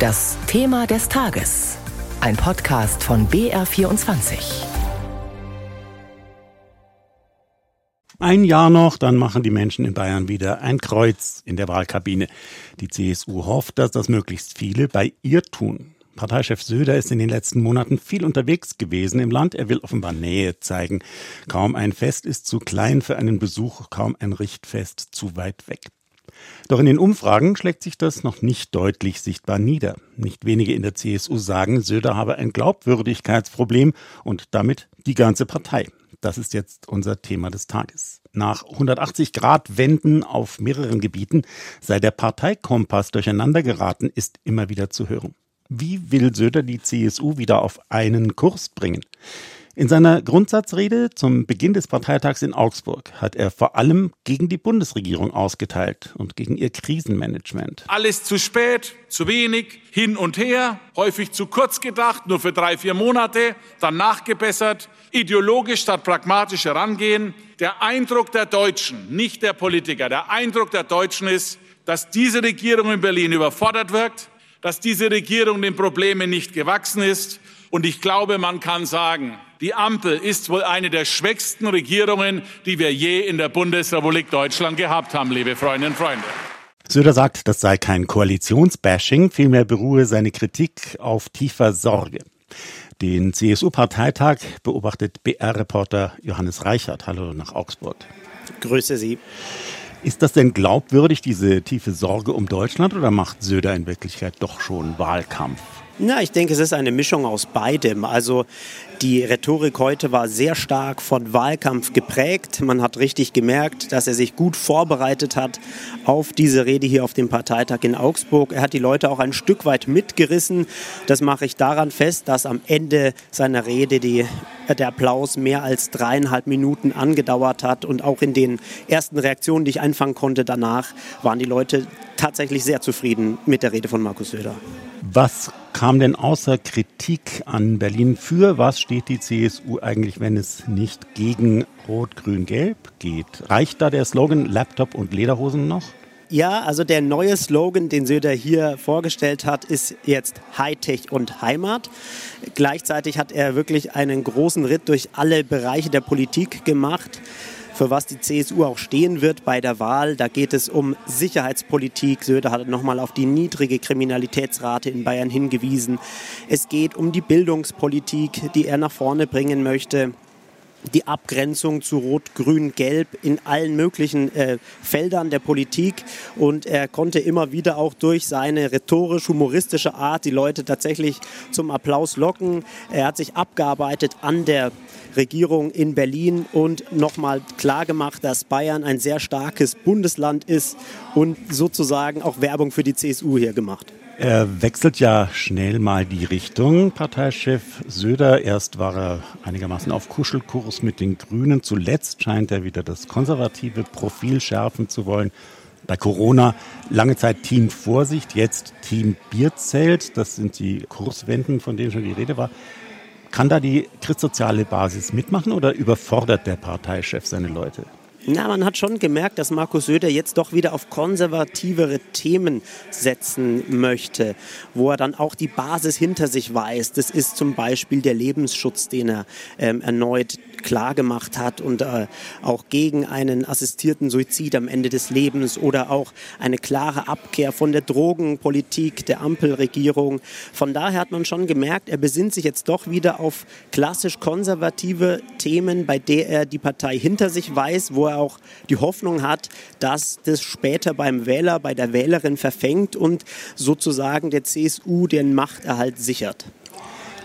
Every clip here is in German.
Das Thema des Tages. Ein Podcast von BR24. Ein Jahr noch, dann machen die Menschen in Bayern wieder ein Kreuz in der Wahlkabine. Die CSU hofft, dass das möglichst viele bei ihr tun. Parteichef Söder ist in den letzten Monaten viel unterwegs gewesen im Land. Er will offenbar Nähe zeigen. Kaum ein Fest ist zu klein für einen Besuch, kaum ein Richtfest zu weit weg. Doch in den Umfragen schlägt sich das noch nicht deutlich sichtbar nieder. Nicht wenige in der CSU sagen, Söder habe ein Glaubwürdigkeitsproblem und damit die ganze Partei. Das ist jetzt unser Thema des Tages. Nach 180 Grad Wenden auf mehreren Gebieten sei der Parteikompass durcheinander geraten, ist immer wieder zu hören. Wie will Söder die CSU wieder auf einen Kurs bringen? In seiner Grundsatzrede zum Beginn des Parteitags in Augsburg hat er vor allem gegen die Bundesregierung ausgeteilt und gegen ihr Krisenmanagement. Alles zu spät, zu wenig, hin und her, häufig zu kurz gedacht, nur für drei, vier Monate, dann nachgebessert, ideologisch statt pragmatisch herangehen. Der Eindruck der Deutschen, nicht der Politiker, der Eindruck der Deutschen ist, dass diese Regierung in Berlin überfordert wirkt, dass diese Regierung den Problemen nicht gewachsen ist. Und ich glaube, man kann sagen, die Ampel ist wohl eine der schwächsten Regierungen, die wir je in der Bundesrepublik Deutschland gehabt haben, liebe Freundinnen und Freunde. Söder sagt, das sei kein Koalitionsbashing, vielmehr beruhe seine Kritik auf tiefer Sorge. Den CSU-Parteitag beobachtet BR-Reporter Johannes Reichert. Hallo nach Augsburg. Grüße Sie. Ist das denn glaubwürdig, diese tiefe Sorge um Deutschland, oder macht Söder in Wirklichkeit doch schon Wahlkampf? Na, ich denke, es ist eine Mischung aus beidem. Also die Rhetorik heute war sehr stark von Wahlkampf geprägt. Man hat richtig gemerkt, dass er sich gut vorbereitet hat auf diese Rede hier auf dem Parteitag in Augsburg. Er hat die Leute auch ein Stück weit mitgerissen. Das mache ich daran fest, dass am Ende seiner Rede die, der Applaus mehr als dreieinhalb Minuten angedauert hat. Und auch in den ersten Reaktionen, die ich einfangen konnte danach, waren die Leute tatsächlich sehr zufrieden mit der Rede von Markus Söder. Was kam denn außer Kritik an Berlin für? Was steht die CSU eigentlich, wenn es nicht gegen Rot-Grün-Gelb geht? Reicht da der Slogan Laptop und Lederhosen noch? Ja, also der neue Slogan, den Söder hier vorgestellt hat, ist jetzt Hightech und Heimat. Gleichzeitig hat er wirklich einen großen Ritt durch alle Bereiche der Politik gemacht für was die CSU auch stehen wird bei der Wahl. Da geht es um Sicherheitspolitik. Söder hat nochmal auf die niedrige Kriminalitätsrate in Bayern hingewiesen. Es geht um die Bildungspolitik, die er nach vorne bringen möchte die Abgrenzung zu Rot, Grün, Gelb in allen möglichen äh, Feldern der Politik. Und er konnte immer wieder auch durch seine rhetorisch-humoristische Art die Leute tatsächlich zum Applaus locken. Er hat sich abgearbeitet an der Regierung in Berlin und nochmal klargemacht, dass Bayern ein sehr starkes Bundesland ist und sozusagen auch Werbung für die CSU hier gemacht. Er wechselt ja schnell mal die Richtung, Parteichef Söder. Erst war er einigermaßen auf Kuschelkurs mit den Grünen. Zuletzt scheint er wieder das konservative Profil schärfen zu wollen. Bei Corona lange Zeit Team Vorsicht, jetzt Team Bierzelt. Das sind die Kurswenden, von denen schon die Rede war. Kann da die christsoziale Basis mitmachen oder überfordert der Parteichef seine Leute? Na, man hat schon gemerkt, dass Markus Söder jetzt doch wieder auf konservativere Themen setzen möchte, wo er dann auch die Basis hinter sich weiß. Das ist zum Beispiel der Lebensschutz, den er ähm, erneut klar gemacht hat und äh, auch gegen einen assistierten Suizid am Ende des Lebens oder auch eine klare Abkehr von der Drogenpolitik der Ampelregierung. Von daher hat man schon gemerkt, er besinnt sich jetzt doch wieder auf klassisch konservative Themen, bei der er die Partei hinter sich weiß, wo er auch die Hoffnung hat, dass das später beim Wähler, bei der Wählerin verfängt und sozusagen der CSU den Machterhalt sichert.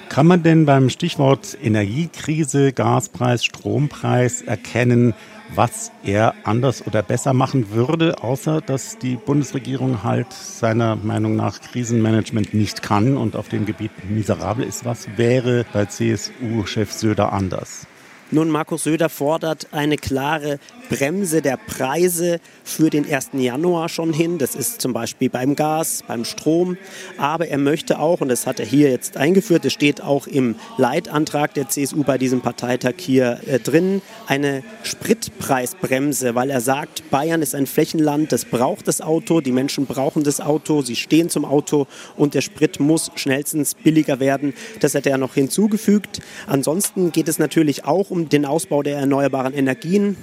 Kann man denn beim Stichwort Energiekrise, Gaspreis, Strompreis erkennen, was er anders oder besser machen würde, außer dass die Bundesregierung halt seiner Meinung nach Krisenmanagement nicht kann und auf dem Gebiet miserabel ist? Was wäre bei CSU-Chef Söder anders? Nun, Markus Söder fordert eine klare Bremse der Preise für den 1. Januar schon hin. Das ist zum Beispiel beim Gas, beim Strom. Aber er möchte auch, und das hat er hier jetzt eingeführt, das steht auch im Leitantrag der CSU bei diesem Parteitag hier äh, drin, eine Spritpreisbremse, weil er sagt, Bayern ist ein Flächenland, das braucht das Auto, die Menschen brauchen das Auto, sie stehen zum Auto und der Sprit muss schnellstens billiger werden. Das hat er noch hinzugefügt. Ansonsten geht es natürlich auch um den Ausbau der erneuerbaren Energien.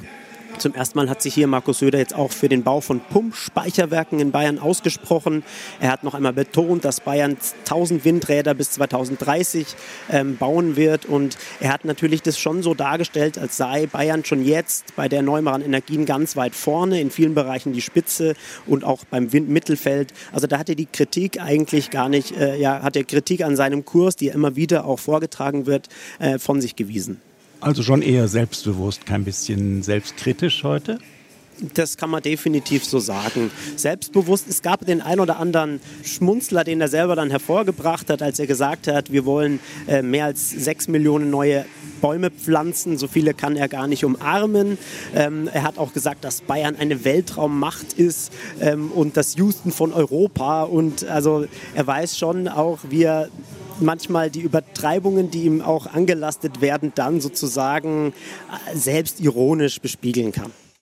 Zum ersten Mal hat sich hier Markus Söder jetzt auch für den Bau von Pumpspeicherwerken in Bayern ausgesprochen. Er hat noch einmal betont, dass Bayern 1000 Windräder bis 2030 ähm, bauen wird. Und er hat natürlich das schon so dargestellt, als sei Bayern schon jetzt bei der erneuerbaren Energien ganz weit vorne, in vielen Bereichen die Spitze und auch beim Windmittelfeld. Also da hat er die Kritik eigentlich gar nicht, äh, ja, hat er Kritik an seinem Kurs, die immer wieder auch vorgetragen wird, äh, von sich gewiesen. Also schon eher selbstbewusst, kein bisschen selbstkritisch heute? Das kann man definitiv so sagen. Selbstbewusst, es gab den ein oder anderen Schmunzler, den er selber dann hervorgebracht hat, als er gesagt hat, wir wollen äh, mehr als sechs Millionen neue Bäume pflanzen. So viele kann er gar nicht umarmen. Ähm, er hat auch gesagt, dass Bayern eine Weltraummacht ist ähm, und das Houston von Europa. Und also er weiß schon auch, wie er manchmal die Übertreibungen, die ihm auch angelastet werden, dann sozusagen äh, selbstironisch bespiegeln kann.